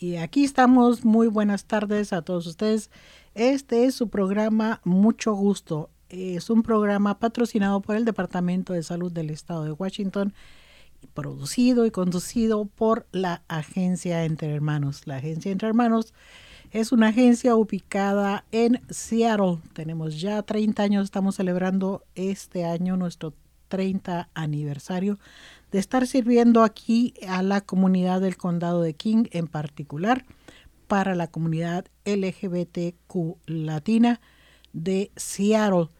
Y aquí estamos. Muy buenas tardes a todos ustedes. Este es su programa Mucho Gusto. Es un programa patrocinado por el Departamento de Salud del Estado de Washington, producido y conducido por la Agencia Entre Hermanos. La Agencia Entre Hermanos es una agencia ubicada en Seattle. Tenemos ya 30 años, estamos celebrando este año nuestro 30 aniversario de estar sirviendo aquí a la comunidad del condado de King, en particular para la comunidad LGBTQ latina de Seattle.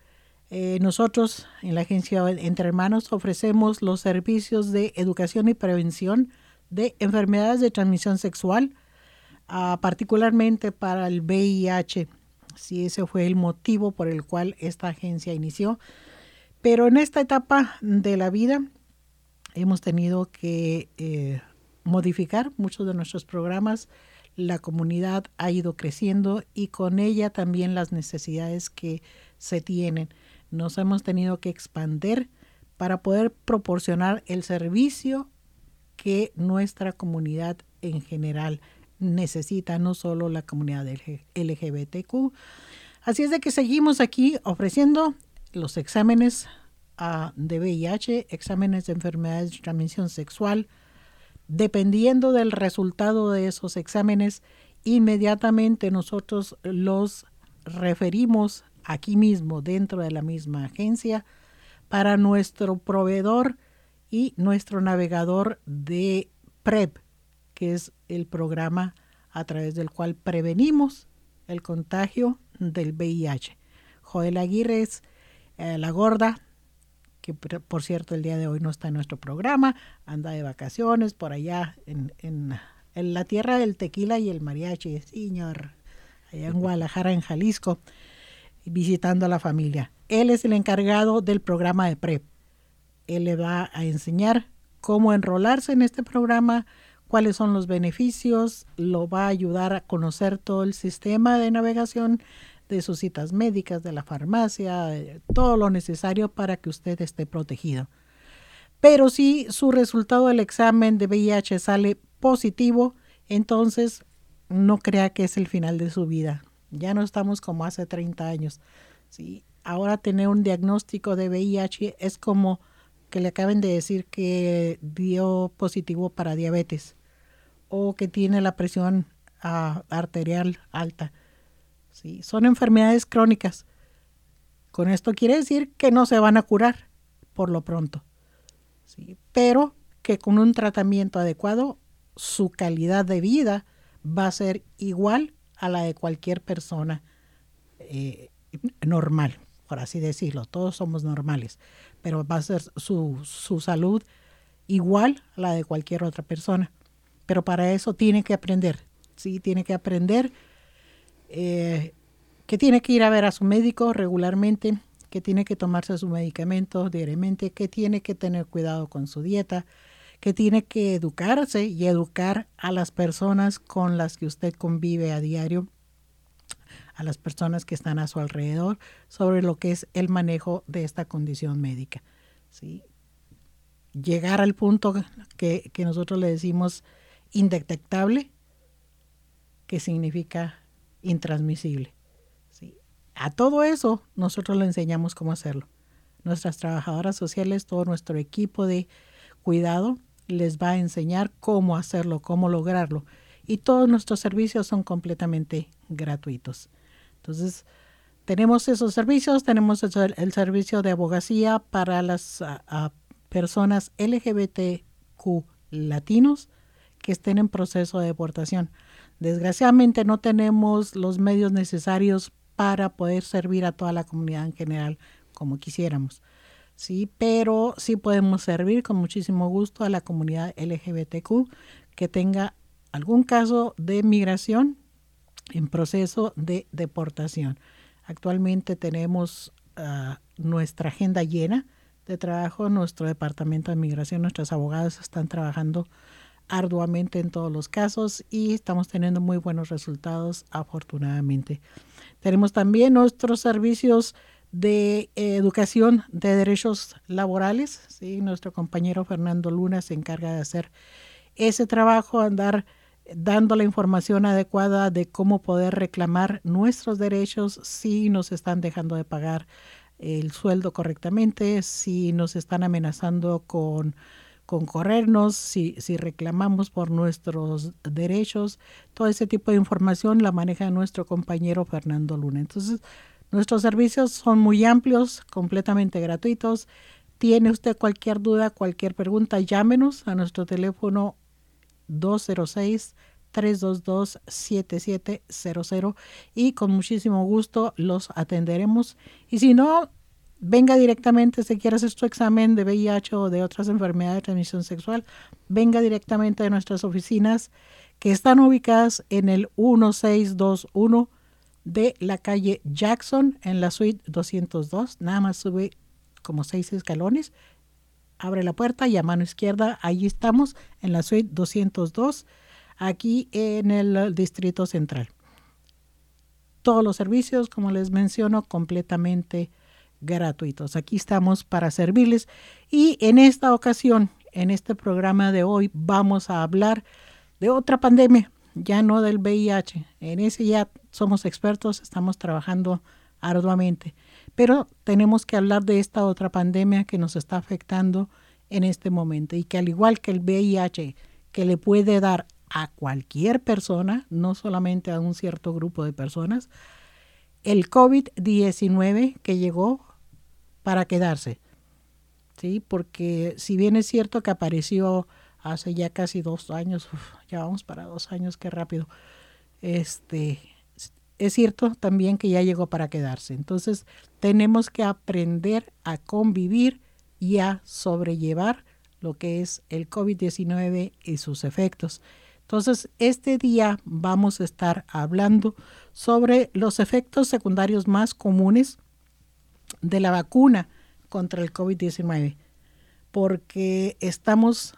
Eh, nosotros en la agencia Entre Hermanos ofrecemos los servicios de educación y prevención de enfermedades de transmisión sexual, ah, particularmente para el VIH. Si ese fue el motivo por el cual esta agencia inició. Pero en esta etapa de la vida hemos tenido que eh, modificar muchos de nuestros programas. La comunidad ha ido creciendo y con ella también las necesidades que se tienen. Nos hemos tenido que expandir para poder proporcionar el servicio que nuestra comunidad en general necesita, no solo la comunidad LGBTQ. Así es de que seguimos aquí ofreciendo los exámenes de VIH, exámenes de enfermedades de transmisión sexual. Dependiendo del resultado de esos exámenes, inmediatamente nosotros los referimos aquí mismo, dentro de la misma agencia, para nuestro proveedor y nuestro navegador de PrEP, que es el programa a través del cual prevenimos el contagio del VIH. Joel Aguirre es eh, la gorda que por cierto el día de hoy no está en nuestro programa, anda de vacaciones por allá en, en, la tierra del tequila y el mariachi, señor, allá en Guadalajara, en Jalisco, visitando a la familia. Él es el encargado del programa de PrEP. Él le va a enseñar cómo enrolarse en este programa, cuáles son los beneficios, lo va a ayudar a conocer todo el sistema de navegación de sus citas médicas, de la farmacia, todo lo necesario para que usted esté protegido. Pero si su resultado del examen de VIH sale positivo, entonces no crea que es el final de su vida. Ya no estamos como hace 30 años. ¿sí? Ahora tener un diagnóstico de VIH es como que le acaben de decir que dio positivo para diabetes o que tiene la presión ah, arterial alta. Son enfermedades crónicas. Con esto quiere decir que no se van a curar por lo pronto, ¿sí? pero que con un tratamiento adecuado su calidad de vida va a ser igual a la de cualquier persona eh, normal, por así decirlo. Todos somos normales, pero va a ser su, su salud igual a la de cualquier otra persona. Pero para eso tiene que aprender, ¿sí? Tiene que aprender eh, que tiene que ir a ver a su médico regularmente, que tiene que tomarse sus medicamentos diariamente, que tiene que tener cuidado con su dieta, que tiene que educarse y educar a las personas con las que usted convive a diario, a las personas que están a su alrededor, sobre lo que es el manejo de esta condición médica. ¿sí? Llegar al punto que, que nosotros le decimos indetectable, que significa intransmisible. ¿sí? A todo eso nosotros le enseñamos cómo hacerlo. Nuestras trabajadoras sociales, todo nuestro equipo de cuidado les va a enseñar cómo hacerlo, cómo lograrlo. Y todos nuestros servicios son completamente gratuitos. Entonces, tenemos esos servicios, tenemos el, servicio de abogacía para las personas LGBTQ latinos que estén en proceso de deportación. Desgraciadamente no tenemos los medios necesarios para poder servir a toda la comunidad en general como quisiéramos. Sí, pero sí podemos servir con muchísimo gusto a la comunidad LGBTQ que tenga algún caso de migración en proceso de deportación. Actualmente tenemos ah, nuestra agenda llena de trabajo, nuestro departamento de migración, nuestros abogados están trabajando arduamente en todos los casos y estamos teniendo muy buenos resultados afortunadamente. Tenemos también nuestros servicios de educación de derechos laborales. ¿sí? Nuestro compañero Fernando Luna se encarga de hacer ese trabajo, andar dando la información adecuada de cómo poder reclamar nuestros derechos si nos están dejando de pagar el sueldo correctamente, si nos están amenazando con, con corrernos, si, si reclamamos por nuestros derechos. Todo ese tipo de información la maneja nuestro compañero Fernando Luna. Entonces, nuestros servicios son muy amplios, completamente gratuitos. Tiene usted cualquier duda, cualquier pregunta, llámenos a nuestro teléfono 206 322-7700 y con muchísimo gusto los atenderemos. Y si no, venga directamente, si quiere hacer su examen de VIH o de otras enfermedades de transmisión sexual, venga directamente a nuestras oficinas que están ubicadas en el 1621 de la calle Jackson en la suite 202. Nada más sube como seis escalones. Abre la puerta y a mano izquierda, ahí estamos en la suite 202 aquí en el Distrito Central. Todos los servicios, como les menciono, completamente gratuitos. Aquí estamos para servirles y en esta ocasión, en este programa de hoy, vamos a hablar de otra pandemia, ya no del VIH. En ese ya somos expertos, estamos trabajando arduamente, pero tenemos que hablar de esta otra pandemia que nos está afectando en este momento y que al igual que el VIH, que le puede dar a cualquier persona, no solamente a un cierto grupo de personas, el COVID-19 que llegó para quedarse. ¿sí? Porque si bien es cierto que apareció hace ya casi dos años, ya vamos para dos años, qué rápido, este, es cierto también que ya llegó para quedarse. Entonces tenemos que aprender a convivir y a sobrellevar lo que es el COVID-19 y sus efectos. Entonces, este día vamos a estar hablando sobre los efectos secundarios más comunes de la vacuna contra el COVID-19, porque estamos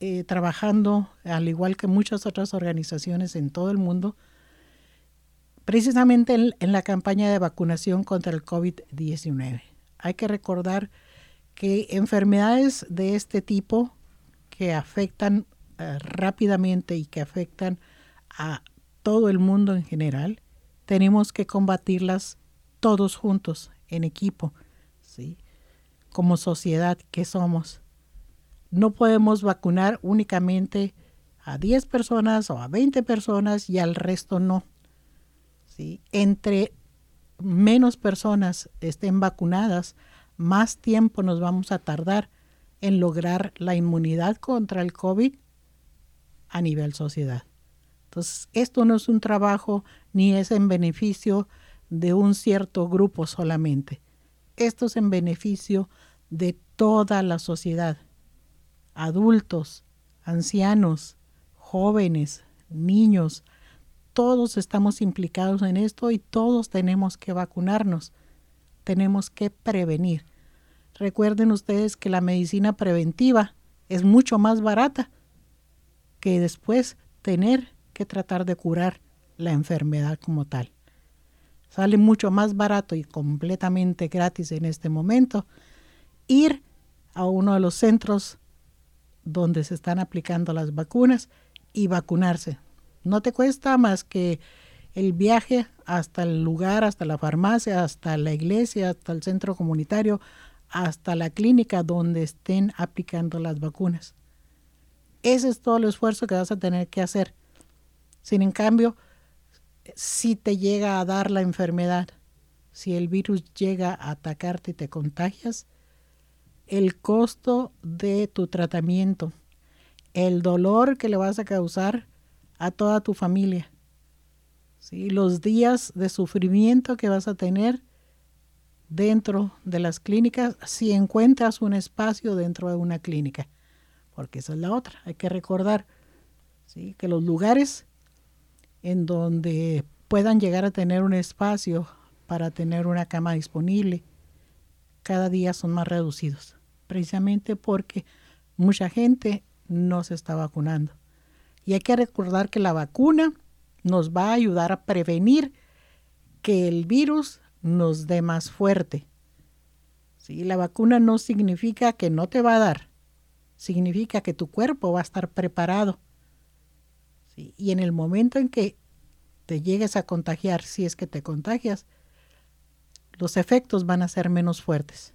eh, trabajando, al igual que muchas otras organizaciones en todo el mundo, precisamente en la campaña de vacunación contra el COVID-19. Hay que recordar que enfermedades de este tipo que afectan eh, rápidamente y que afectan a todo el mundo en general, tenemos que combatirlas todos juntos, en equipo, ¿sí? como sociedad que somos. No podemos vacunar únicamente a 10 personas o a 20 personas y al resto no. ¿sí? Entre menos personas estén vacunadas, más tiempo nos vamos a tardar en lograr la inmunidad contra el COVID a nivel sociedad. Entonces, esto no es un trabajo ni es en beneficio de un cierto grupo solamente. Esto es en beneficio de toda la sociedad. Adultos, ancianos, jóvenes, niños, todos estamos implicados en esto y todos tenemos que vacunarnos. Tenemos que prevenir. Recuerden ustedes que la medicina preventiva es mucho más barata que después tener que tratar de curar la enfermedad como tal. Sale mucho más barato y completamente gratis en este momento ir a uno de los centros donde se están aplicando las vacunas y vacunarse. No te cuesta más que el viaje hasta el lugar, hasta la farmacia, hasta la iglesia, hasta el centro comunitario, hasta la clínica donde estén aplicando las vacunas. Ese es todo el esfuerzo que vas a tener que hacer. Sin en cambio, si te llega a dar la enfermedad, si el virus llega a atacarte y te contagias, el costo de tu tratamiento, el dolor que le vas a causar a toda tu familia, ¿sí? los días de sufrimiento que vas a tener dentro de las clínicas si encuentras un espacio dentro de una clínica porque esa es la otra. Hay que recordar ¿sí? que los lugares en donde puedan llegar a tener un espacio para tener una cama disponible, cada día son más reducidos, precisamente porque mucha gente no se está vacunando. Y hay que recordar que la vacuna nos va a ayudar a prevenir que el virus nos dé más fuerte. ¿Sí? La vacuna no significa que no te va a dar, significa que tu cuerpo va a estar preparado. Y en el momento en que te llegues a contagiar, si es que te contagias, los efectos van a ser menos fuertes.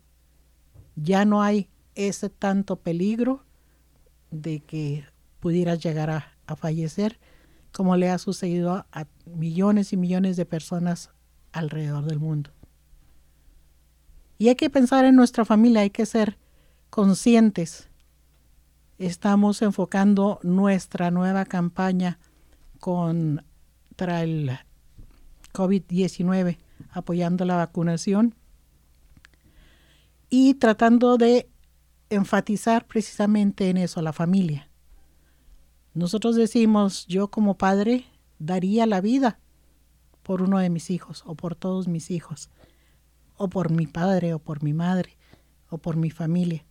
Ya no hay ese tanto peligro de que pudieras llegar a, fallecer, como le ha sucedido a millones y millones de personas alrededor del mundo. Y hay que pensar en nuestra familia, hay que ser conscientes. Estamos enfocando nuestra nueva campaña contra el COVID-19, apoyando la vacunación y tratando de enfatizar precisamente en eso, la familia. Nosotros decimos, yo como padre daría la vida por uno de mis hijos o por todos mis hijos o por mi padre o por mi madre o por mi familia.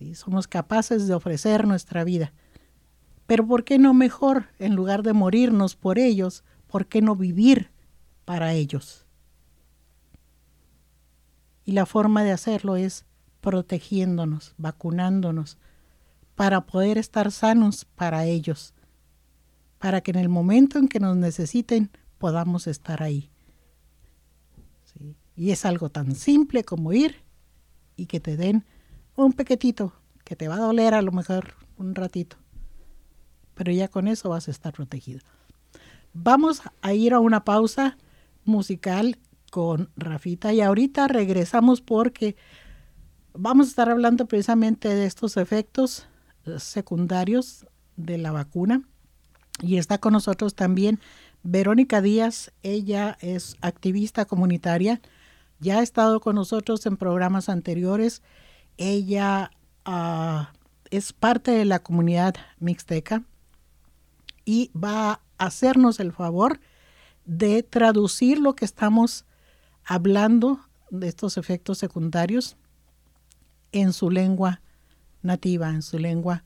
¿Sí? Somos capaces de ofrecer nuestra vida. Pero ¿por qué no mejor, en lugar de morirnos por ellos, por qué no vivir para ellos? Y la forma de hacerlo es protegiéndonos, vacunándonos, para poder estar sanos para ellos, para que en el momento en que nos necesiten podamos estar ahí. Y es algo tan simple como ir y que te den un pequetito que te va a doler a lo mejor un ratito. Pero ya con eso vas a estar protegido. Vamos a ir a una pausa musical con Rafita y ahorita regresamos porque vamos a estar hablando precisamente de estos efectos eh, secundarios de la vacuna y está con nosotros también Verónica Díaz, ella es activista comunitaria ya ha estado con nosotros en programas anteriores. Ella ah, es parte de la comunidad mixteca y va a hacernos el favor de traducir lo que estamos hablando de estos efectos secundarios en su lengua nativa, en su lengua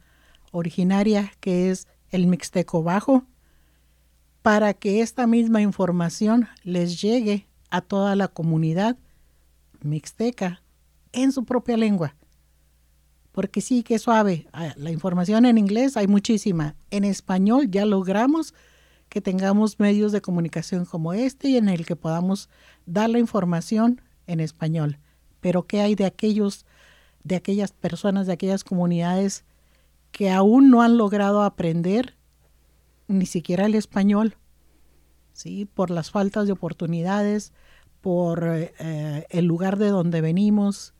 originaria, que es el mixteco bajo, para que esta misma información les llegue a toda la comunidad mixteca en su propia lengua. Porque sí, que suave. Ah, la información en inglés hay muchísima. En español ya logramos que tengamos medios de comunicación como este y en el que podamos dar la información en español. Pero ¿qué hay de aquellos, de aquellas personas, de aquellas comunidades que aún no han logrado aprender ni siquiera el español? ¿Sí? Por las faltas de oportunidades, por eh, el lugar de donde venimos,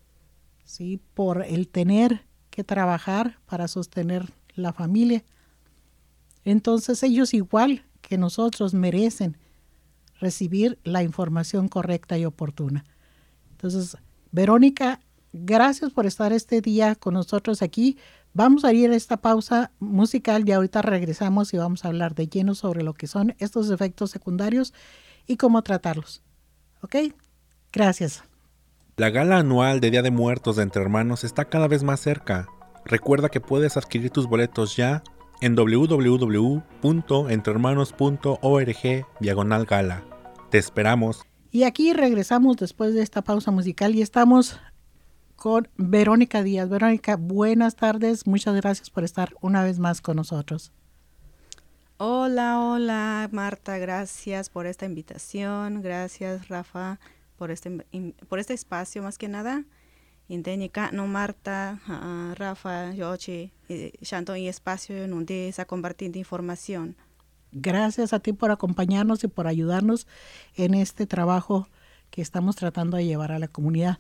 ¿sí? por el tener que trabajar para sostener la familia. Entonces ellos igual que nosotros merecen recibir la información correcta y oportuna. Entonces, Verónica, gracias por estar este día con nosotros aquí. Vamos a ir a esta pausa musical y ahorita regresamos y vamos a hablar de lleno sobre lo que son estos efectos secundarios y cómo tratarlos. ¿Ok? Gracias. La gala anual de Día de Muertos de Entre Hermanos está cada vez más cerca. Recuerda que puedes adquirir tus boletos ya en www.entrehermanos.org diagonal gala. Te esperamos. Y aquí regresamos después de esta pausa musical y estamos con Verónica Díaz. Verónica, buenas tardes. Muchas gracias por estar una vez más con nosotros. Hola, hola Marta, gracias por esta invitación, gracias Rafa por este, por este espacio más que nada. Intenica, no Marta, Rafa, Yochi, Shanto y espacio en donde está compartiendo información. Gracias a ti por acompañarnos y por ayudarnos en este trabajo que estamos tratando de llevar a la comunidad.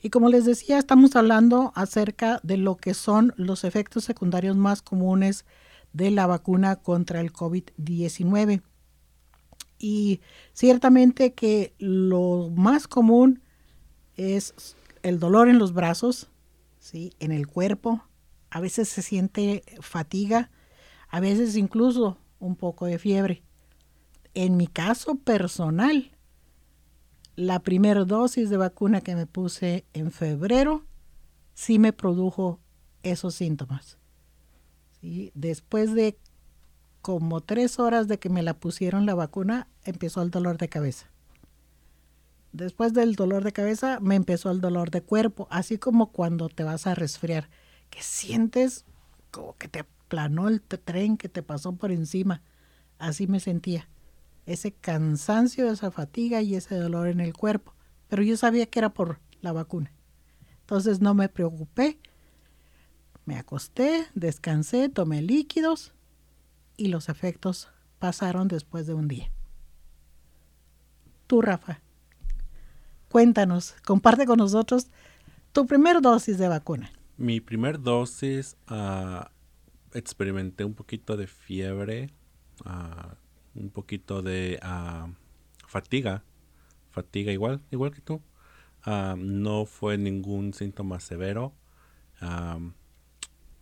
Y como les decía, estamos hablando acerca de lo que son los efectos secundarios más comunes de la vacuna contra el COVID-19. Y ciertamente que lo más común es el dolor en los brazos, ¿sí? en el cuerpo, a veces se siente fatiga, a veces incluso un poco de fiebre. En mi caso personal, la primera dosis de vacuna que me puse en febrero sí me produjo esos síntomas. Después de como tres horas de que me la pusieron la vacuna, empezó el dolor de cabeza. Después del dolor de cabeza, me empezó el dolor de cuerpo, así como cuando te vas a resfriar, que sientes como que te planó el tren que te pasó por encima. Así me sentía. Ese cansancio, esa fatiga y ese dolor en el cuerpo. Pero yo sabía que era por la vacuna. Entonces no me preocupé. Me acosté, descansé, tomé líquidos y los efectos pasaron después de un día. Tú, Rafa, cuéntanos, comparte con nosotros tu primer dosis de vacuna. Mi primer dosis uh, experimenté un poquito de fiebre, uh, un poquito de uh, fatiga, fatiga igual, igual que tú. no fue ningún síntoma severo.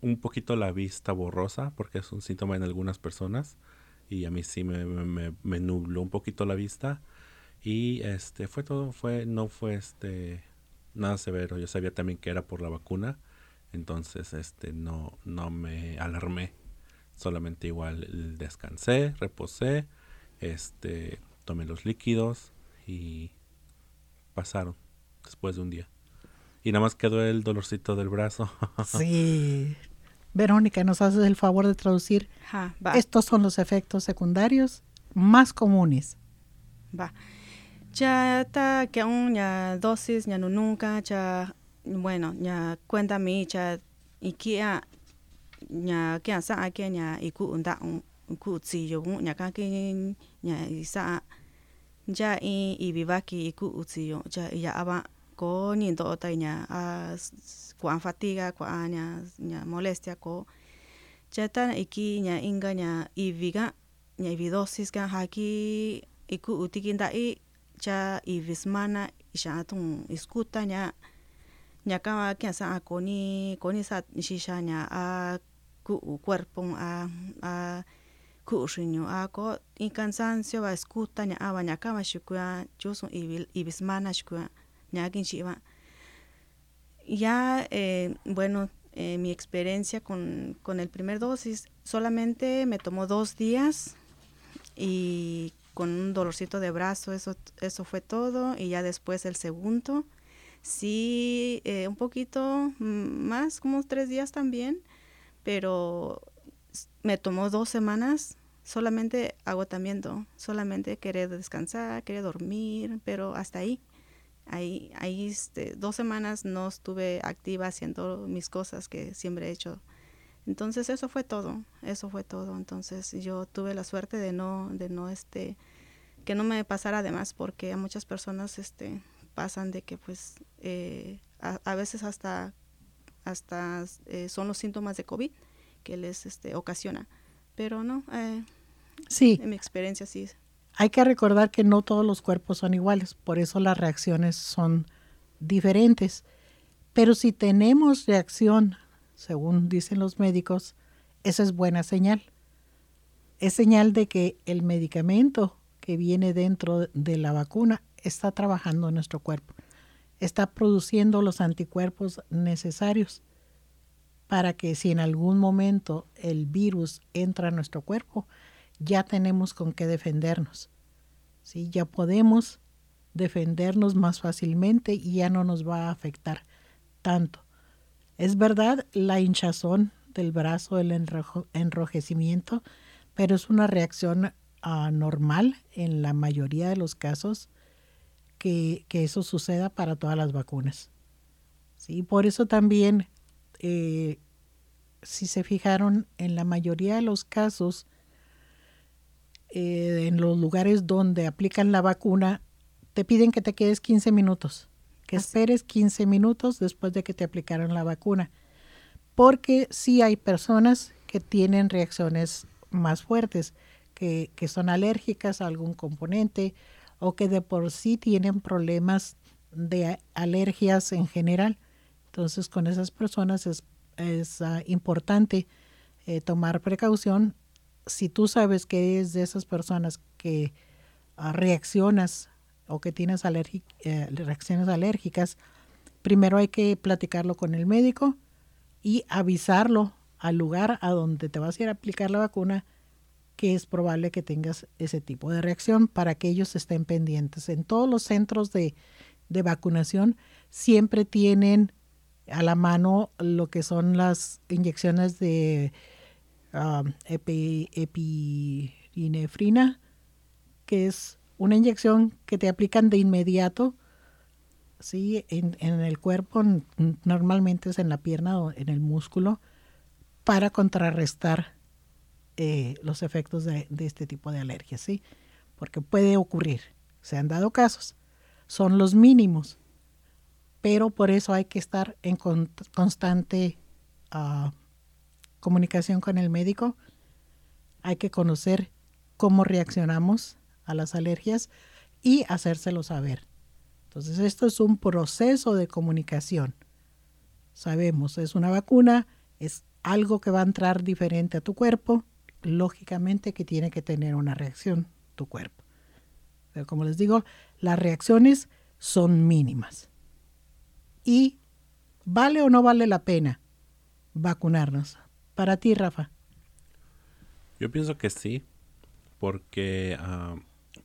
Un poquito la vista borrosa, porque es un síntoma en algunas personas. Y a mí sí me, me, me nubló un poquito la vista. Y este fue todo, fue, no fue este nada severo. Yo sabía también que era por la vacuna, entonces este no, no me alarmé. Solamente igual descansé, reposé, este, tomé los líquidos y pasaron después de un día. Y nada más quedó el dolorcito del brazo. sí. Verónica, ¿nos haces el favor de traducir? Estos son los efectos secundarios más comunes. Va. Ya está que aún ya dosis ya no nunca ya bueno ya cuenta mi ya y que ya que sa que ya y ku unda ku si yo ya ka que ya y sa ya y y viva y ku si yo ya ya aba ko ni do ta ya a kuan fatiga kuan ya ya molestia ko ya ta iki ya inga ya y viga ya y dosis ka haki iku utikinda i cha i vismana isha atun iskuta nya nya kama kya sa koni koni sa shisha nya a ku cuerpo a a ku shinyo a ko i cansancio va escuta nya ava nya kama shukua chusun i i vismana shukua nya kin shiva ya eh, bueno eh, mi experiencia con, con el primer dosis solamente me tomó dos días y con un dolorcito de brazo, eso, eso fue todo. Y ya después el segundo, sí, eh, un poquito más, como tres días también, pero me tomó dos semanas solamente agotamiento, solamente querer descansar, querer dormir, pero hasta ahí. Ahí, ahí este, dos semanas no estuve activa haciendo mis cosas que siempre he hecho entonces eso fue todo, eso fue todo. Entonces yo tuve la suerte de no, de no este, que no me pasara además, porque a muchas personas este, pasan de que pues eh, a, veces hasta, hasta eh, son los síntomas de COVID que les este, ocasiona. Pero no, eh, sí. en mi experiencia sí. Hay que recordar que no todos los cuerpos son iguales, por eso las reacciones son diferentes. Pero si tenemos reacción según dicen los médicos, esa es buena señal. Es señal de que el medicamento que viene dentro de la vacuna está trabajando en nuestro cuerpo, está produciendo los anticuerpos necesarios para que si en algún momento el virus entra a nuestro cuerpo, ya tenemos con qué defendernos. ¿sí? Ya podemos defendernos más fácilmente y ya no nos va a afectar tanto. Es verdad la hinchazón del brazo, el enrojecimiento, pero es una reacción ah, normal en la mayoría de los casos que, eso suceda para todas las vacunas. ¿Sí? Por eso también, eh, si se fijaron, en la mayoría de los casos, eh, en los lugares donde aplican la vacuna, te piden que te quedes 15 minutos que esperes 15 minutos después de que te aplicaron la vacuna, porque sí hay personas que tienen reacciones más fuertes, que, son alérgicas a algún componente o que de por sí tienen problemas de alergias en general. Entonces con esas personas es, ah, importante eh, tomar precaución. Si tú sabes que es de esas personas que ah, reaccionas o que tienes eh, reacciones alérgicas, primero hay que platicarlo con el médico y avisarlo al lugar a donde te vas a ir a aplicar la vacuna que es probable que tengas ese tipo de reacción para que ellos estén pendientes. En todos los centros de, de vacunación siempre tienen a la mano lo que son las inyecciones de um, epinefrina, que es una inyección que te aplican de inmediato, ¿sí? En, el cuerpo, normalmente es en la pierna o en el músculo, para contrarrestar eh, los efectos de, este tipo de alergias, ¿sí? Porque puede ocurrir, se han dado casos, son los mínimos, pero por eso hay que estar en constante ah, comunicación con el médico, hay que conocer cómo reaccionamos a las alergias y hacérselo saber. Entonces, esto es un proceso de comunicación. Sabemos, es una vacuna, es algo que va a entrar diferente a tu cuerpo, lógicamente que tiene que tener una reacción tu cuerpo. Pero como les digo, las reacciones son mínimas. Y vale o no vale la pena vacunarnos. Para ti, Rafa. Yo pienso que sí, porque ah,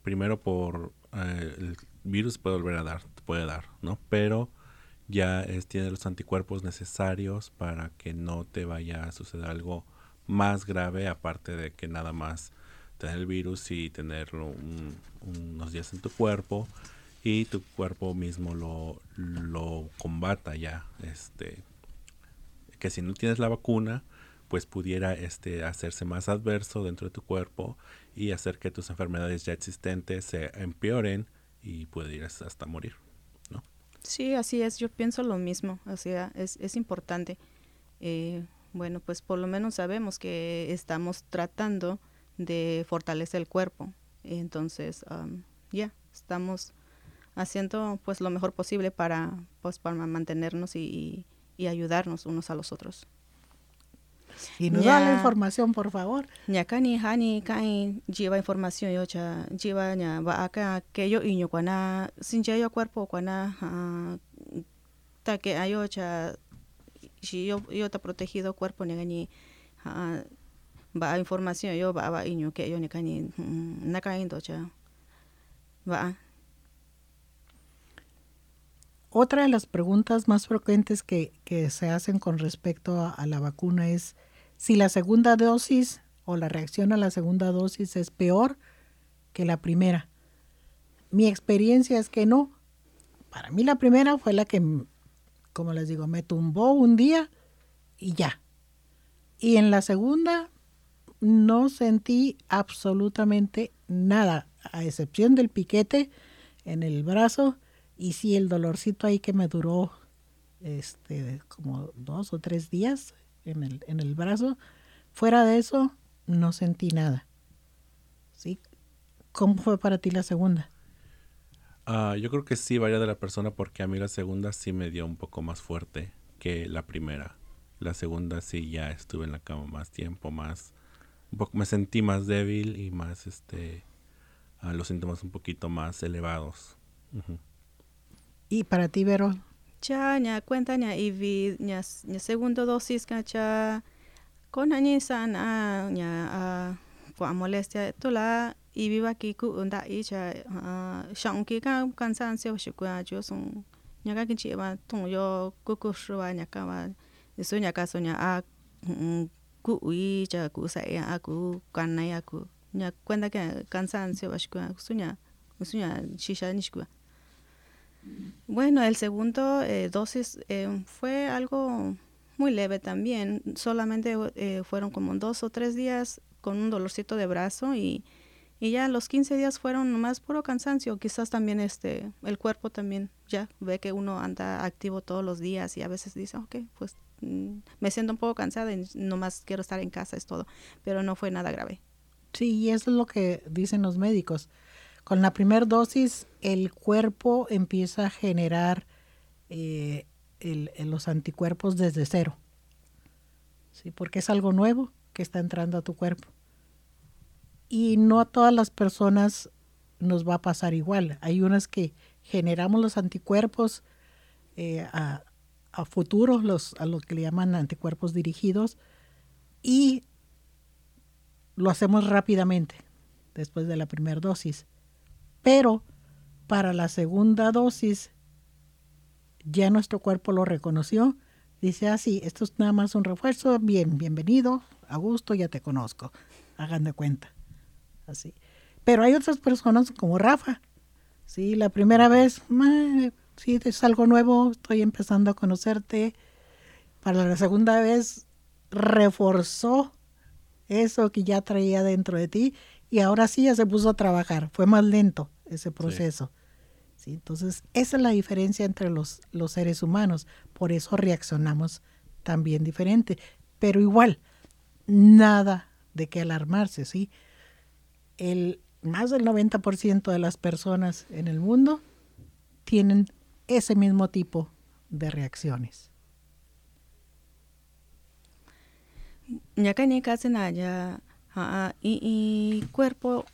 primero por eh, el virus puede volver a dar, puede dar, ¿no? Pero ya es, tiene los anticuerpos necesarios para que no te vaya a suceder algo más grave, aparte de que nada más tener el virus y tenerlo unos días en tu cuerpo y tu cuerpo mismo lo, lo combata ya. Este, que si no tienes la vacuna, pues pudiera este, hacerse más adverso dentro de tu cuerpo y hacer que tus enfermedades ya existentes se empeoren y ir hasta morir, ¿no? Sí, así es, yo pienso lo mismo, o sea, es, es importante. Eh, bueno, pues por lo menos sabemos que estamos tratando de fortalecer el cuerpo, entonces ya, estamos haciendo pues lo mejor posible para, pues, para mantenernos y, y ayudarnos unos a los otros. Y nos da la información, por favor. Ñakani hani kai lleva información yo cha lleva ña va acá que yo iño cuana sin yo cuerpo cuana ta que ayo cha si yo yo ta protegido cuerpo ni va información yo va va iño que yo ni cani naka indo cha va otra de las preguntas más frecuentes que, que se hacen con respecto a, a, la vacuna es si la segunda dosis o la reacción a la segunda dosis es peor que la primera. Mi experiencia es que no. Para mí la primera fue la que, como les digo, me tumbó un día y ya. Y en la segunda no sentí absolutamente nada, a excepción del piquete en el brazo y sí el dolorcito ahí que me duró este como dos o tres días en el, en el brazo. Fuera de eso, no sentí nada. ¿Sí? ¿Cómo fue para ti la segunda? Uh, yo creo que sí varía de la persona porque a mí la segunda sí me dio un poco más fuerte que la primera. La segunda sí ya estuve en la cama más tiempo, más un poco me sentí más débil y más este uh, los síntomas un poquito más elevados. Uh -huh. ¿Y para ti, Vero? Cha nya cuenta nya ivi nya nya segundo dosis ka cha con ni sana nya a kwa molestia tola ivi va ki ku unda i cha shang ki ka cansancio shi kwa jo son nya ka ki ba tong yo ku ku shu wa nya ka wa so nya ka so nya a ku ui cha ku sa ya a ku kan na ya ku nya cuenta que cansancio va shi kwa sunya sunya shisha ni shi kwa bueno, el segundo eh, dosis eh, fue algo muy leve también. Solamente eh, fueron como dos o tres días con un dolorcito de brazo y, y ya los 15 días fueron más puro cansancio. Quizás también este el cuerpo también ya ve que uno anda activo todos los días y a veces dice, ok, pues mm, me siento un poco cansada y nomás quiero estar en casa, es todo. Pero no fue nada grave. Sí, y eso es lo que dicen los médicos. Con la primera dosis el cuerpo empieza a generar eh, los anticuerpos desde cero, ¿sí? porque es algo nuevo que está entrando a tu cuerpo. Y no a todas las personas nos va a pasar igual. Hay unas que generamos los anticuerpos eh, a, a futuro, los, a lo que le llaman anticuerpos dirigidos, y lo hacemos rápidamente después de la primera dosis pero para la segunda dosis ya nuestro cuerpo lo reconoció. Dice así, ah, esto es nada más un refuerzo, bien, bienvenido, a gusto, ya te conozco, hagan de cuenta. Así. Pero hay otras personas como Rafa. Sí, la primera vez, sí, es algo nuevo, estoy empezando a conocerte. Para la segunda vez, reforzó eso que ya traía dentro de ti y ahora sí ya se puso a trabajar. Fue más lento ese proceso. Sí. entonces, esa es la diferencia entre los, los seres humanos. Por eso reaccionamos también diferente. Pero igual, nada de qué alarmarse, ¿sí? El, más del 90% de las personas en el mundo tienen ese mismo tipo de reacciones. Ya y, y cuerpo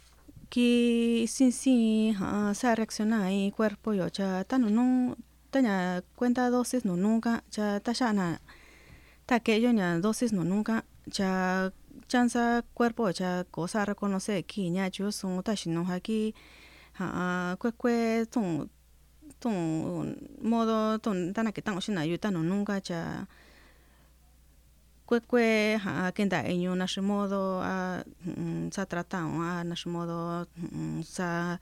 que sin sí se reacciona y cuerpo yo ya tan no taña cuenta dosis no nunca ya ta na ta que yo dosis no nunca ya chanza cuerpo ya cosa reconoce que ya yo son ta no aquí ha cue cue ton ton modo ton tan que tan shina yo tan nunca ya kue kue ha kenda eño nashi modo a sa tratao a nashi modo sa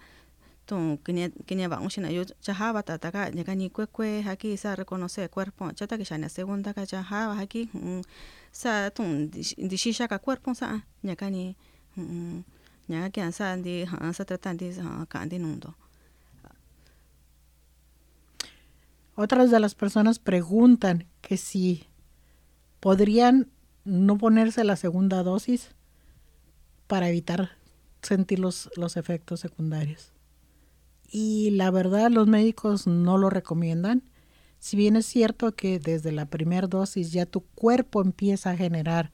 ton kine kine ba shina yo chahaba ta ta ka nya ni kue kue sa reconocer cuerpo chata que segunda ka chahaba aquí sa ton di shisha ka cuerpo sa nya ni nya que sa di sa tratan di ka di nundo. Otras de las personas preguntan que si podrían no ponerse la segunda dosis para evitar sentir los, los efectos secundarios. Y la verdad los médicos no lo recomiendan. Si bien es cierto que desde la primera dosis ya tu cuerpo empieza a generar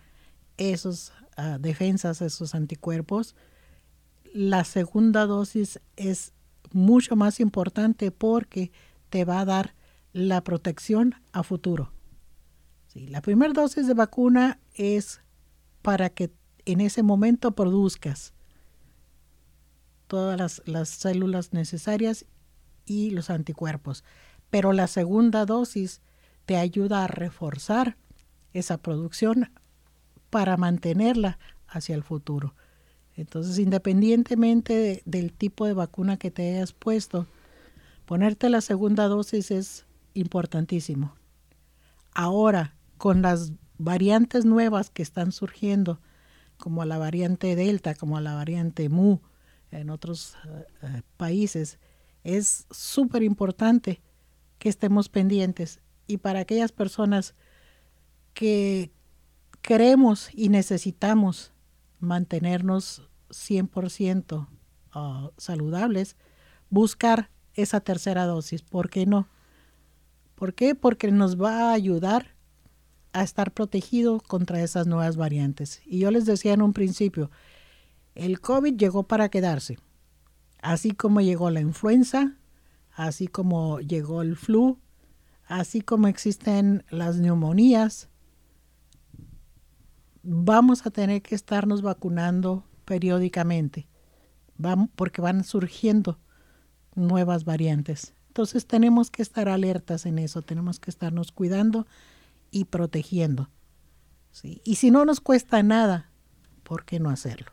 esos uh, defensas, esos anticuerpos, la segunda dosis es mucho más importante porque te va a dar la protección a futuro la primera dosis de vacuna es para que en ese momento produzcas todas las, las células necesarias y los anticuerpos. Pero la segunda dosis te ayuda a reforzar esa producción para mantenerla hacia el futuro. Entonces, independientemente del tipo de vacuna que te hayas puesto, ponerte la segunda dosis es importantísimo. Ahora, con las variantes nuevas que están surgiendo, como la variante Delta, como la variante Mu en otros eh, eh, países, es súper importante que estemos pendientes. Y para aquellas personas que queremos y necesitamos mantenernos 100% ah, saludables, buscar esa tercera dosis. ¿Por qué no? ¿Por qué? Porque nos va a ayudar a estar protegido contra esas nuevas variantes. Y yo les decía en un principio, el COVID llegó para quedarse, así como llegó la influenza, así como llegó el flu, así como existen las neumonías. Vamos a tener que estarnos vacunando periódicamente, porque van surgiendo nuevas variantes. Entonces tenemos que estar alertas en eso, tenemos que estarnos cuidando y protegiendo. ¿sí? Y si no nos cuesta nada, ¿por qué no hacerlo?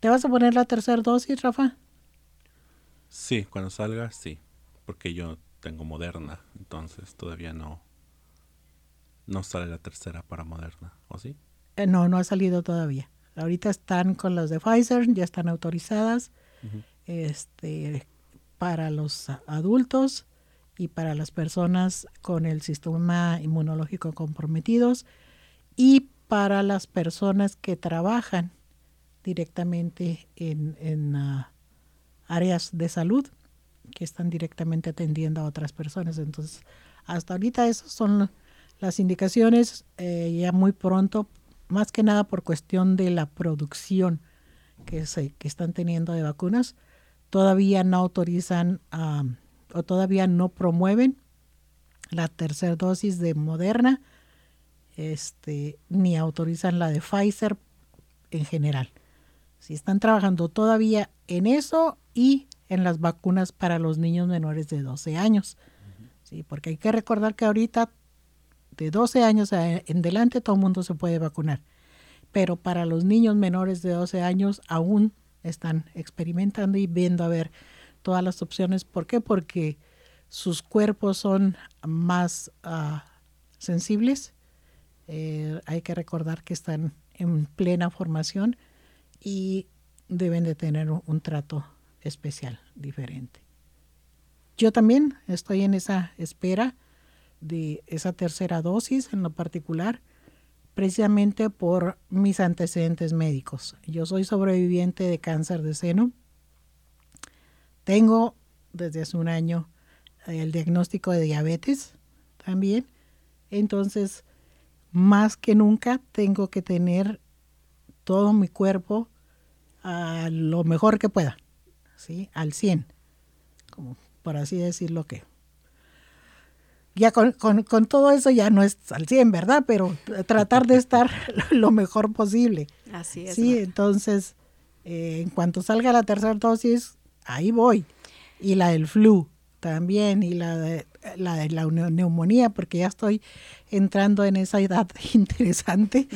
¿Te vas a poner la tercera dosis, Rafa? Sí, cuando salga, sí. Porque yo tengo Moderna, entonces todavía no, no sale la tercera para Moderna, ¿o sí? Eh, no, no ha salido todavía. Ahorita están con las de Pfizer, ya están autorizadas este, para los adultos y para las personas con el sistema inmunológico comprometidos y para las personas que trabajan directamente en, ah, áreas de salud que están directamente atendiendo a otras personas. Entonces, hasta ahorita esas son las indicaciones, eh, ya muy pronto, más que nada por cuestión de la producción que, se, que están teniendo de vacunas, todavía no autorizan a o todavía no promueven la tercera dosis de Moderna, este, ni autorizan la de Pfizer en general. Si están trabajando todavía en eso y en las vacunas para los niños menores de 12 años. Sí, porque hay que recordar que ahorita de 12 años en adelante todo el mundo se puede vacunar. Pero para los niños menores de 12 años aún están experimentando y viendo a ver todas las opciones. ¿Por qué? Porque sus cuerpos son más uh, sensibles. Eh, hay que recordar que están en plena formación y deben de tener un, un trato especial, diferente. Yo también estoy en esa espera de esa tercera dosis en lo particular, precisamente por mis antecedentes médicos. Yo soy sobreviviente de cáncer de seno. Tengo desde hace un año el diagnóstico de diabetes también. Entonces, más que nunca tengo que tener todo mi cuerpo a lo mejor que pueda, ¿sí? Al 100, como por así decirlo que. Ya con, con, todo eso ya no es al 100, ¿verdad? Pero tratar de estar lo mejor posible. Así es. Sí, entonces, eh, en cuanto salga la tercera dosis, ahí voy. Y la del flu también y la de la, de la neumonía, porque ya estoy entrando en esa edad interesante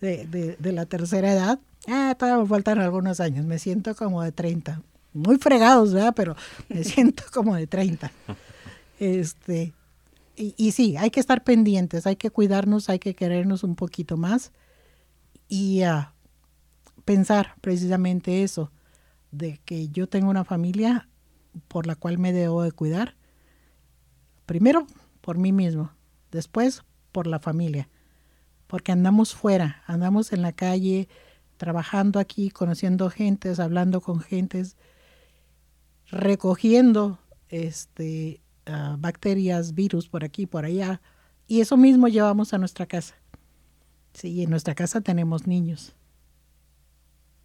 de, de, la tercera edad. Ah, todavía me faltan algunos años, me siento como de 30. Muy fregados, ¿verdad? Pero me siento como de 30. Este, y, sí, hay que estar pendientes, hay que cuidarnos, hay que querernos un poquito más y uh, pensar precisamente eso, de que yo tengo una familia por la cual me debo de cuidar. Primero por mí mismo, después por la familia, porque andamos fuera, andamos en la calle, trabajando aquí, conociendo gentes, hablando con gentes, recogiendo este, uh, bacterias, virus por aquí, por allá, y eso mismo llevamos a nuestra casa. Sí, en nuestra casa tenemos niños,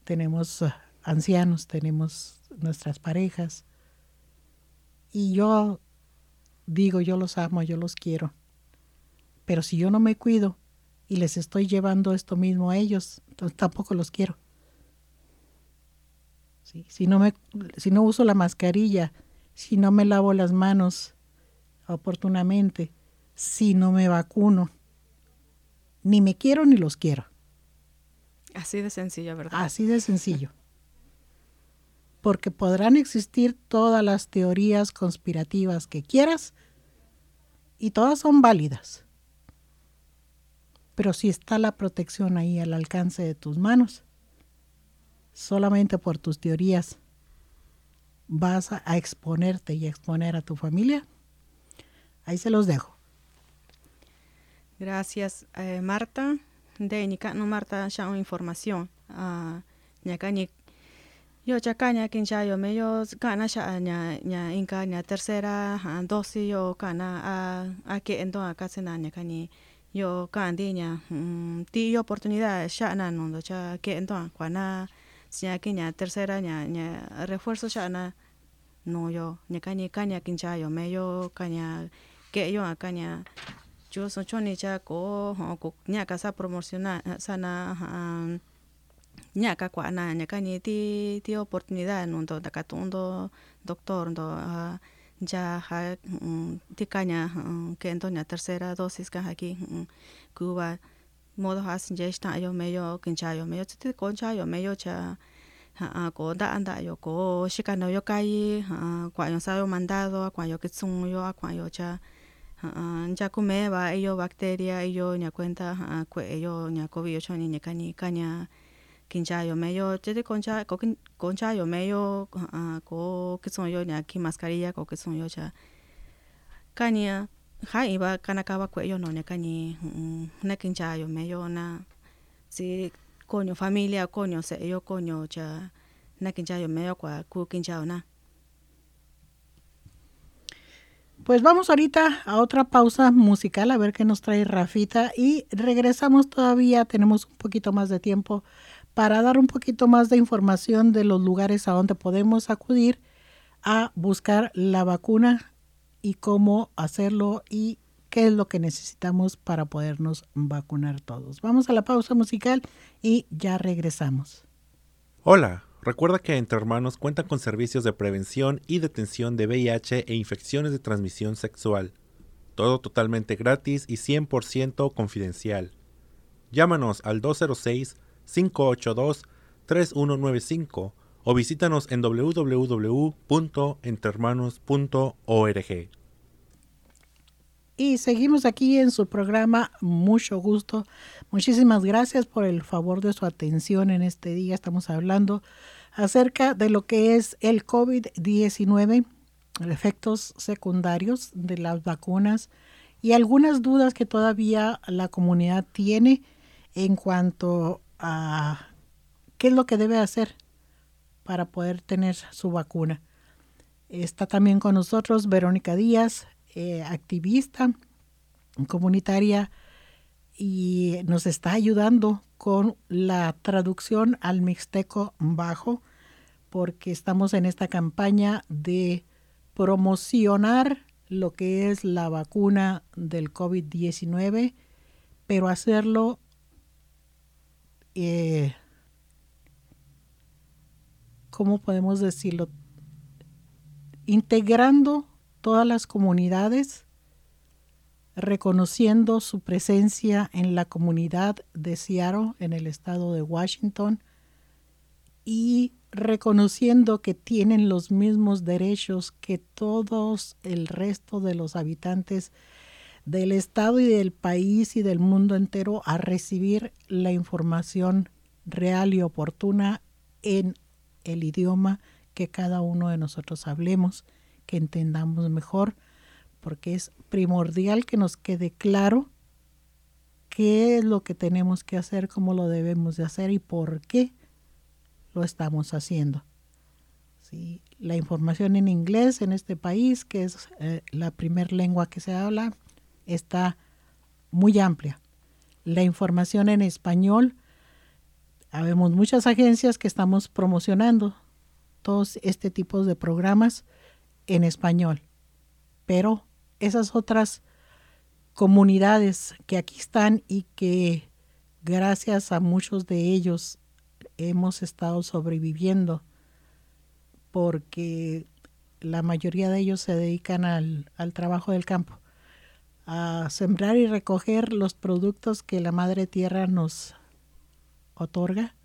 tenemos uh, ancianos, tenemos nuestras parejas, y yo digo, yo los amo, yo los quiero. Pero si yo no me cuido y les estoy llevando esto mismo a ellos, entonces tampoco los quiero. ¿Sí? Si, no me, si no uso la mascarilla, si no me lavo las manos oportunamente, si no me vacuno, ni me quiero ni los quiero. Así de sencillo, ¿verdad? Así de sencillo porque podrán existir todas las teorías conspirativas que quieras y todas son válidas. Pero si está la protección ahí al alcance de tus manos, solamente por tus teorías vas a, exponerte y exponer a tu familia, ahí se los dejo. Gracias, eh, Marta. De no Marta, ya información. Uh, yo chakaña kincha yo me yo kana sha nya nya inka nya tercera dosis yo kana a a que endo acá se nya kani yo kandi nya ti yo oportunidad sha na no cha que endo kwana sia que nya tercera nya nya refuerzo sha na no yo nya kani kanya kincha yo me yo kanya que yo acá nya yo so choni cha ko ko nya ka sa promocionar sana ñaka kuana ñaka ni ti ti oportunidad nundo daka tundo doctor ndo uh, ya ha ti kaña um, que ento ña tercera dosis ka aquí um, kuba modo has ya está yo medio kincha yo medio ti concha yo medio cha ha ko da anda yo ko shika no yo kai ha kwa yo sa yo mandado kwa yo kitsun yo kwa yo cha ya kume ba ello bacteria ello ña cuenta kwe ello ña covid yo choni ña kani kaña kinchayo meyo chete concha ko conchayo meyo uh, ko que son yo ya ki mascarilla ko que son yo cha. Kania ha iba kana kawa yo no ne kani um, na kinchayo meyo na. Si coño familia coño se yo coño cha na kinchayo meyo kwa ku kinchayo na. Pues vamos ahorita a otra pausa musical a ver qué nos trae Rafita y regresamos todavía, tenemos un poquito más de tiempo para dar un poquito más de información de los lugares a donde podemos acudir a buscar la vacuna y cómo hacerlo y qué es lo que necesitamos para podernos vacunar todos. Vamos a la pausa musical y ya regresamos. Hola, recuerda que Entre Hermanos cuenta con servicios de prevención y detención de VIH e infecciones de transmisión sexual. Todo totalmente gratis y 100% confidencial. Llámanos al 206-582-3195 o visítanos en www.entrehermanos.org. Y seguimos aquí en su programa Mucho Gusto. Muchísimas gracias por el favor de su atención en este día. Estamos hablando acerca de lo que es el COVID-19, efectos secundarios de las vacunas y algunas dudas que todavía la comunidad tiene en cuanto qué es lo que debe hacer para poder tener su vacuna. Está también con nosotros Verónica Díaz, eh, activista comunitaria y nos está ayudando con la traducción al mixteco bajo porque estamos en esta campaña de promocionar lo que es la vacuna del COVID-19, pero hacerlo eh, ¿cómo podemos decirlo? Integrando todas las comunidades, reconociendo su presencia en la comunidad de Seattle, en el estado de Washington, y reconociendo que tienen los mismos derechos que todos el resto de los habitantes del estado y del país y del mundo entero a recibir la información real y oportuna en el idioma que cada uno de nosotros hablemos que entendamos mejor, porque es primordial que nos quede claro qué es lo que tenemos que hacer, cómo lo debemos de hacer y por qué lo estamos haciendo. La información en inglés en este país, que es eh, la primer lengua que se habla, está muy amplia. La información en español, habemos muchas agencias que estamos promocionando todos este tipo de programas en español. Pero esas otras comunidades que aquí están y que gracias a muchos de ellos hemos estado sobreviviendo porque la mayoría de ellos se dedican al, al, trabajo del campo, a sembrar y recoger los productos que la Madre Tierra nos otorga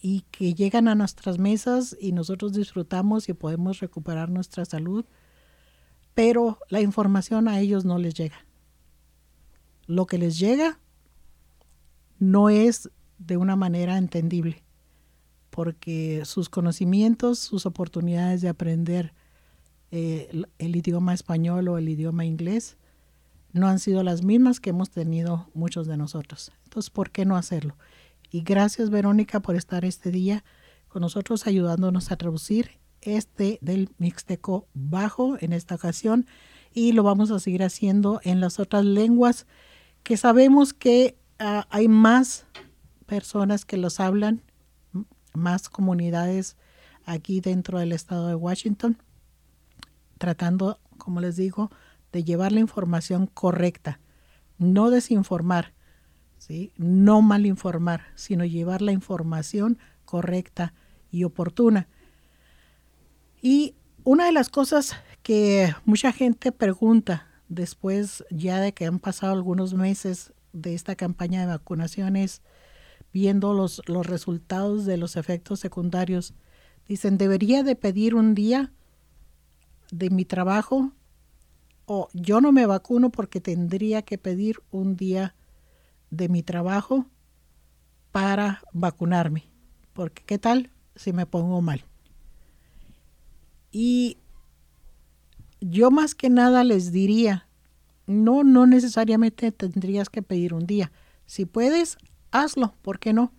y que llegan a nuestras mesas y nosotros disfrutamos y podemos recuperar nuestra salud, pero la información a ellos no les llega. Lo que les llega no es de una manera entendible, porque sus conocimientos, sus oportunidades de aprender eh, el, idioma español o el idioma inglés no han sido las mismas que hemos tenido muchos de nosotros. Entonces, ¿por qué no hacerlo? Y gracias Verónica por estar este día con nosotros ayudándonos a traducir este del mixteco bajo en esta ocasión y lo vamos a seguir haciendo en las otras lenguas que sabemos que uh, hay más personas que los hablan, más comunidades aquí dentro del estado de Washington, tratando, como les digo, de llevar la información correcta, no desinformar, ¿sí? no mal informar, sino llevar la información correcta y oportuna. Y una de las cosas que mucha gente pregunta después ya de que han pasado algunos meses de esta campaña de vacunaciones, viendo los, los resultados de los efectos secundarios, dicen, ¿debería de pedir un día de mi trabajo? O yo no me vacuno porque tendría que pedir un día de mi trabajo para vacunarme. Porque ¿qué tal si me pongo mal? Y yo más que nada les diría, no, no necesariamente tendrías que pedir un día. Si puedes, hazlo, ¿por qué no?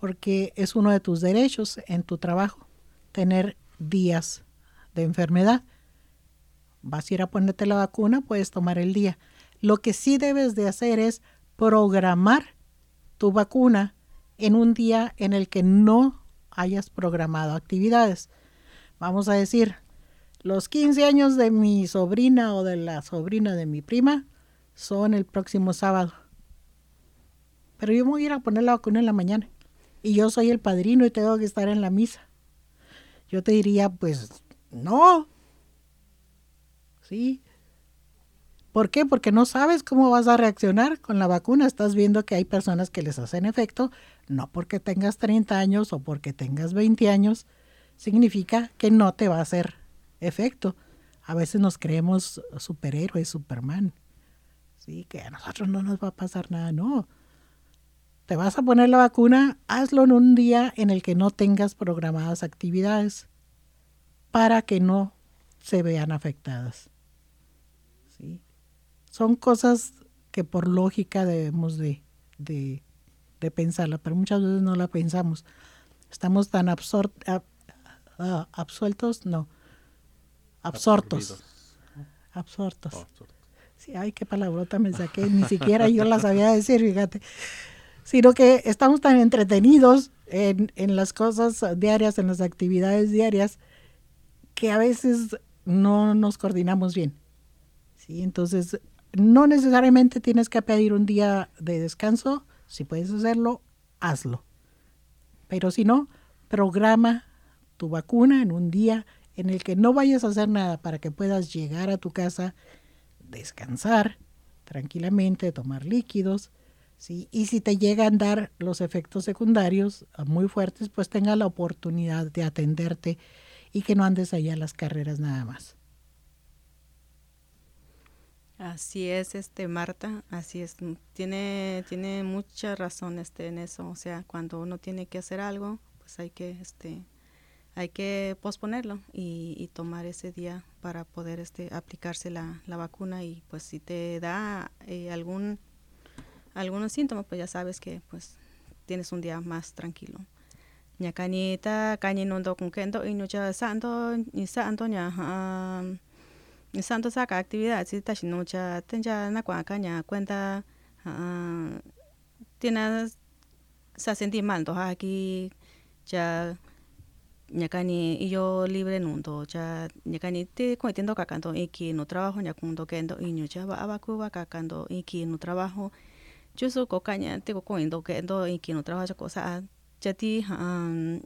Porque es uno de tus derechos en tu trabajo, tener días de enfermedad. Vas a ir a ponerte la vacuna, puedes tomar el día. Lo que sí debes de hacer es programar tu vacuna en un día en el que no hayas programado actividades. Vamos a decir, los 15 años de mi sobrina o de la sobrina de mi prima son el próximo sábado. Pero yo me voy a ir a poner la vacuna en la mañana. Y yo soy el padrino y tengo que estar en la misa. Yo te diría, pues, no. Sí. ¿Por qué? Porque no sabes cómo vas a reaccionar con la vacuna. Estás viendo que hay personas que les hacen efecto, no porque tengas 30 años o porque tengas 20 años, significa que no te va a hacer efecto. A veces nos creemos superhéroes, Superman. Sí, que a nosotros no nos va a pasar nada, no. Te vas a poner la vacuna, hazlo en un día en el que no tengas programadas actividades para que no se vean afectadas. ¿Sí? Son cosas que por lógica debemos de, de, de pensarla, pero muchas veces no la pensamos. Estamos tan absor uh, absueltos, no, absortos. Absortos. Sí, ay, qué palabrota me saqué, ni siquiera yo la sabía decir, fíjate. Sino que estamos tan entretenidos en, en las cosas diarias, en las actividades diarias, que a veces no nos coordinamos bien. ¿Sí? Entonces, no necesariamente tienes que pedir un día de descanso. Si puedes hacerlo, hazlo. Pero si no, programa tu vacuna en un día en el que no vayas a hacer nada para que puedas llegar a tu casa, descansar tranquilamente, tomar líquidos, ¿sí? Y si te llegan a dar los efectos secundarios muy fuertes, pues tenga la oportunidad de atenderte y que no andes allá a las carreras nada más. Así es, este Marta, así es, tiene tiene mucha razón este en eso, o sea, cuando uno tiene que hacer algo, pues hay que este hay que posponerlo y, tomar ese día para poder este aplicarse la, la vacuna y pues si te da eh, algún algunos síntomas pues ya sabes que pues tienes un día más tranquilo. Ñakanita kañi nundo con kendo y nucha santo ni santo ña santo saca actividad si tashi nucha tenja na kwa kaña cuenta tienes se mal aquí ya ñakani iyo libre nundo cha ñakani te cometiendo cacando iki no trabajo ñakundo kendo iño cha va abaku va cacando iki no trabajo yo so ko kaña te coindo kendo iki no trabajo cosa chati um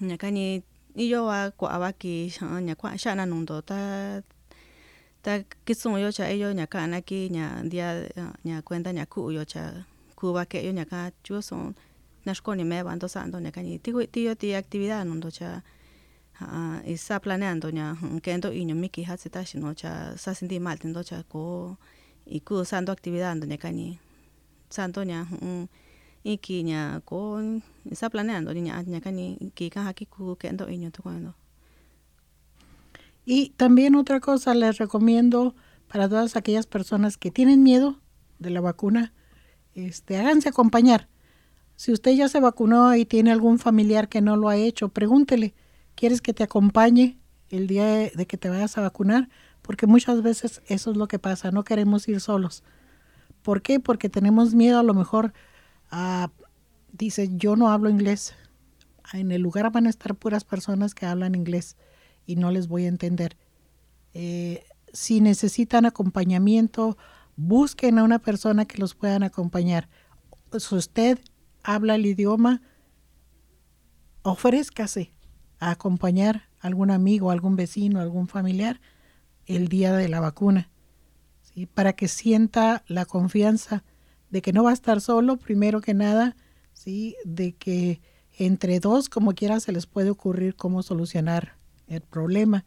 ñakani iyo wa kwa abaki ñakwa shana nundo ta ta kitsun yo cha iyo ñakana ki ña dia ña cuenta ña ku yo cha kuba ke yo ñaka chu son nashkoni me bando sando ne kani tigo tio ti actividad no cha uh, está planeando nya kendo iño miki hatse tashi no cha sa sindi mal tendo cha ko y ku sando actividad no kani santo nya um, iki nya ko está planeando nya nya kani ki kan haki ku kendo iño to cuando y también otra cosa les recomiendo para todas aquellas personas que tienen miedo de la vacuna, este, háganse acompañar si usted ya se vacunó y tiene algún familiar que no lo ha hecho, pregúntele, ¿quieres que te acompañe el día de que te vayas a vacunar? Porque muchas veces eso es lo que pasa, no queremos ir solos. ¿Por qué? Porque tenemos miedo a lo mejor a, dice, yo no hablo inglés. En el lugar van a estar puras personas que hablan inglés y no les voy a entender. Eh, si necesitan acompañamiento, busquen a una persona que los puedan acompañar. Si usted habla el idioma, ofrézcase a acompañar a algún amigo, algún vecino, algún familiar el día de la vacuna, ¿sí? para que sienta la confianza de que no va a estar solo, primero que nada, ¿sí? de que entre dos, como quiera, se les puede ocurrir cómo solucionar el problema.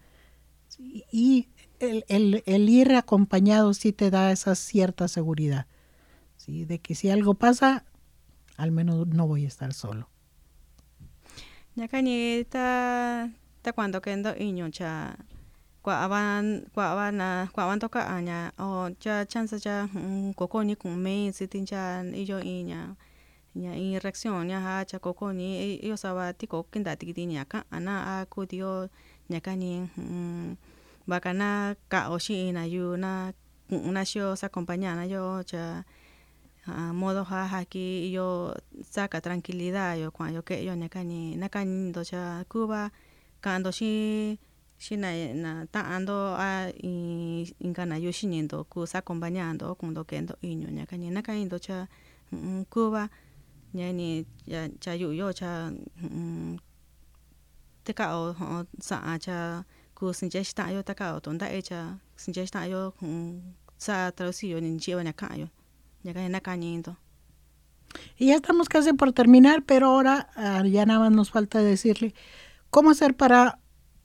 Y el, el, el, ir acompañado sí te da esa cierta seguridad, ¿sí? de que si algo pasa, al menos no voy a estar solo. Ñakani ta ta cuando kendo iño cha kwa aban kwa aban na kwa aban toka aña o cha chance cha koko ni kun me sitin cha iyo iña ña in reacción ña ha cha koko ni iyo saba tiko kinda tikiti ña ka ana a ku dio ñakani bakana ka o shi na yu na na shio sa compañía yo cha uh, modo ha haki yo saca tranquilidad yo cuando yo que yo nakani nakani do cha kuba kando shi shi na na ta ando a ingana yo shiniendo ku sa acompañando kundo kendo iño nakani nakani do cha um, kuba nyani ya cha yu Y ya estamos casi por terminar, pero ahora ah, ya nada más nos falta decirle cómo hacer para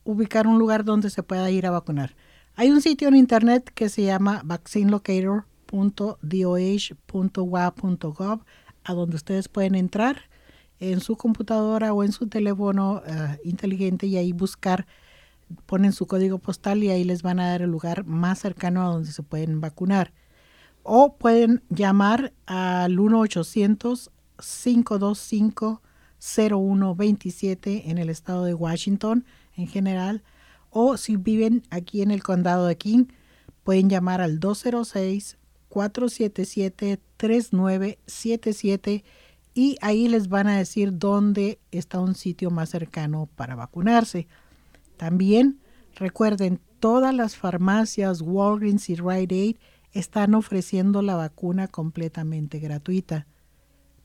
ubicar un lugar donde se pueda ir a vacunar. Hay un sitio en internet que se llama vaccinelocator.doh.wa.gov a donde ustedes pueden entrar en su computadora o en su teléfono ah, inteligente y ahí buscar, ponen su código postal y ahí les van a dar el lugar más cercano a donde se pueden vacunar. O pueden llamar al 1-800-525-0127 en el estado de Washington en general, o si viven aquí en el condado de King, pueden llamar al 206-477-3977 y ahí les van a decir dónde está un sitio más cercano para vacunarse. También recuerden, todas las farmacias, Walgreens y Rite Aid están ofreciendo la vacuna completamente gratuita.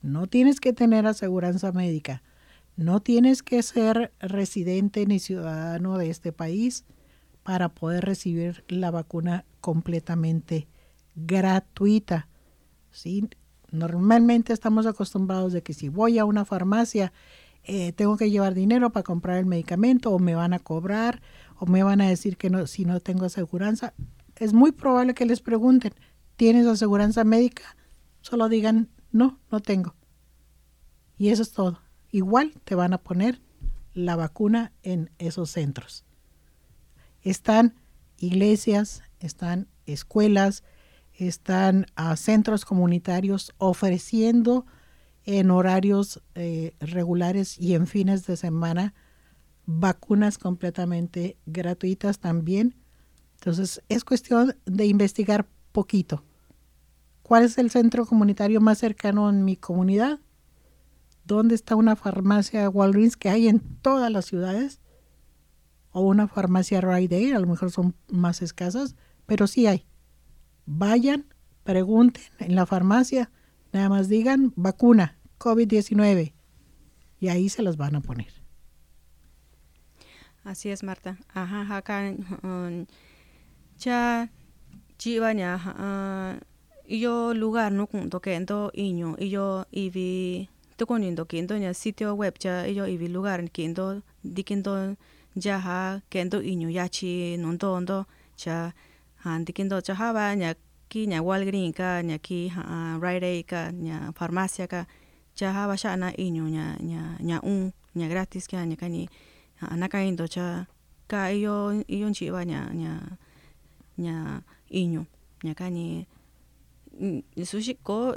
No tienes que tener aseguranza médica, no tienes que ser residente ni ciudadano de este país para poder recibir la vacuna completamente gratuita. ¿sí? Normalmente estamos acostumbrados de que si voy a una farmacia eh, tengo que llevar dinero para comprar el medicamento o me van a cobrar o me van a decir que no, si no tengo aseguranza es muy probable que les pregunten, ¿tienes aseguranza médica? Solo digan, no, no tengo. Y eso es todo. Igual te van a poner la vacuna en esos centros. Están iglesias, están escuelas, están uh, centros comunitarios ofreciendo en horarios eh, regulares y en fines de semana vacunas completamente gratuitas también entonces, es cuestión de investigar poquito. ¿Cuál es el centro comunitario más cercano en mi comunidad? ¿Dónde está una farmacia Walgreens que hay en todas las ciudades? O una farmacia Rite Aid, a lo mejor son más escasas, pero sí hay. Vayan, pregunten en la farmacia, nada más digan vacuna COVID-19 y ahí se las van a poner. Así es, Marta. Ajá, acá chivaña uh, iyo lugar no kunto kento iño iyo ivi tukonindo kento ña sitio web cha iyo ivi lugar dikinto jaha kento iño han dikinto cha haba ña ki ña Walgreens ka ña ki uh, Rite Aid ka ña farmacia ka cha haba shana iño ña ña ña un ña gratis ka ña kani uh, nakaindo cha ka iyo iyo chiva ña ña nya inyo nya ka ni sushi ko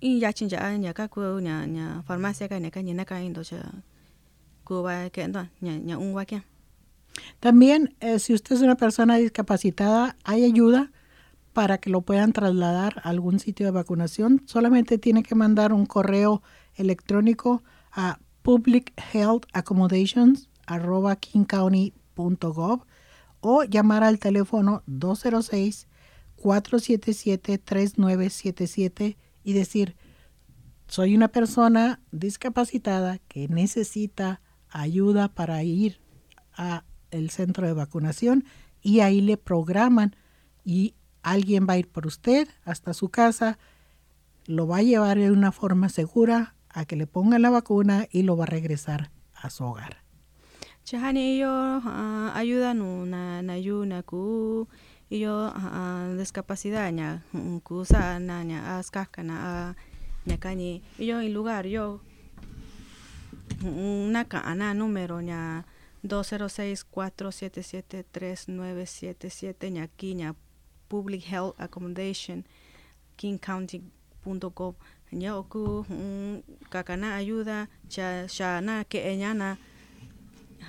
in ya chin ja nya ka ku nya nya farmacia ka nya ka ni na ka indo cha ku va que ndo nya nya un wa También, eh, si usted es una persona discapacitada, hay ayuda para que lo puedan trasladar a algún sitio de vacunación. Solamente tiene que mandar un correo electrónico a publichealthaccommodations.kingcounty.gov o llamar al teléfono 206-477-3977 y decir, soy una persona discapacitada que necesita ayuda para ir a el centro de vacunación y ahí le programan y alguien va a ir por usted hasta su casa, lo va a llevar de una forma segura a que le pongan la vacuna y lo va a regresar a su hogar. Chahani iyo uh, ayuda no na na yuna ku iyo uh, discapacidad nya ku sa na nya askaka na uh, nya kani iyo en lugar yo una kana número nya 206-477-3977 nya aquí nya Public Health Accommodation kingcounty.gov nya oku kakana ayuda cha cha na ke enyana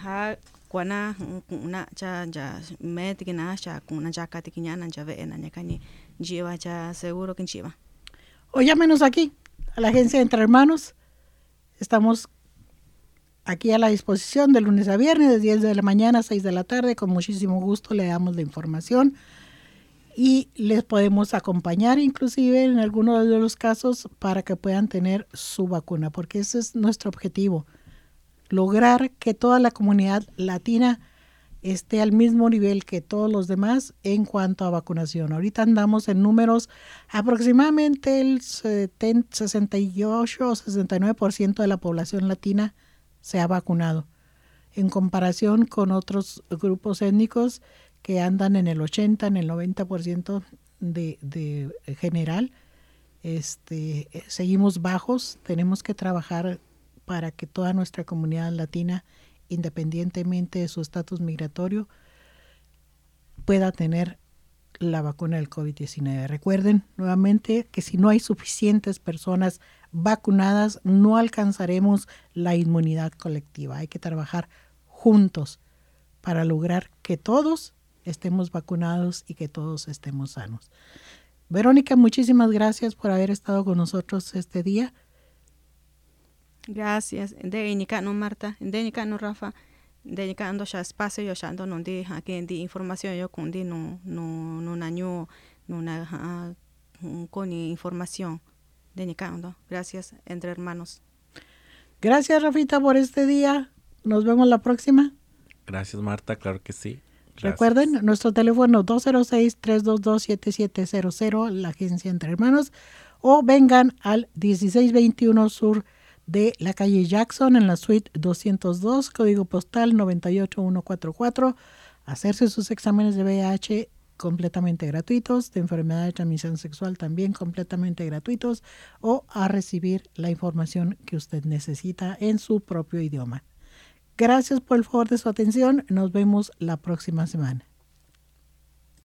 ha kuana na cha ya met que na cha kuna ya kati kiñana ya ve na kani lleva ya seguro que chiva o llámenos aquí a la agencia Entre Hermanos. Estamos aquí a la disposición de lunes a viernes de 10 de la mañana a 6 de la tarde con muchísimo gusto le damos la información y les podemos acompañar inclusive en algunos de los casos para que puedan tener su vacuna porque ese es nuestro objetivo lograr que toda la comunidad latina esté al mismo nivel que todos los demás en cuanto a vacunación. Ahorita andamos en números aproximadamente el 68 o 69% de la población latina se ha vacunado en comparación con otros grupos étnicos que andan en el 80, en el 90% de, de general. Este, seguimos bajos, tenemos que trabajar para que toda nuestra comunidad latina, independientemente de su estatus migratorio, pueda tener la vacuna del COVID-19. Recuerden nuevamente que si no hay suficientes personas vacunadas, no alcanzaremos la inmunidad colectiva. Hay que trabajar juntos para lograr que todos estemos vacunados y que todos estemos sanos. Verónica, muchísimas gracias por haber estado con nosotros este día. Gracias. De no Marta, de no Rafa, de ando ya espacio yo ya ando no di aquí di información yo con di no no no año no na con información de ando. Gracias entre hermanos. Gracias Rafita por este día. Nos vemos la próxima. Gracias Marta, claro que sí. Recuerden, nuestro teléfono 206-322-7700, la agencia Entre Hermanos, o vengan al 1621 Sur de la calle Jackson en la suite 202, código postal 98144, hacerse sus exámenes de VIH completamente gratuitos, de enfermedad de transmisión sexual también completamente gratuitos, o a recibir la información que usted necesita en su propio idioma. Gracias por el favor de su atención. Nos vemos la próxima semana.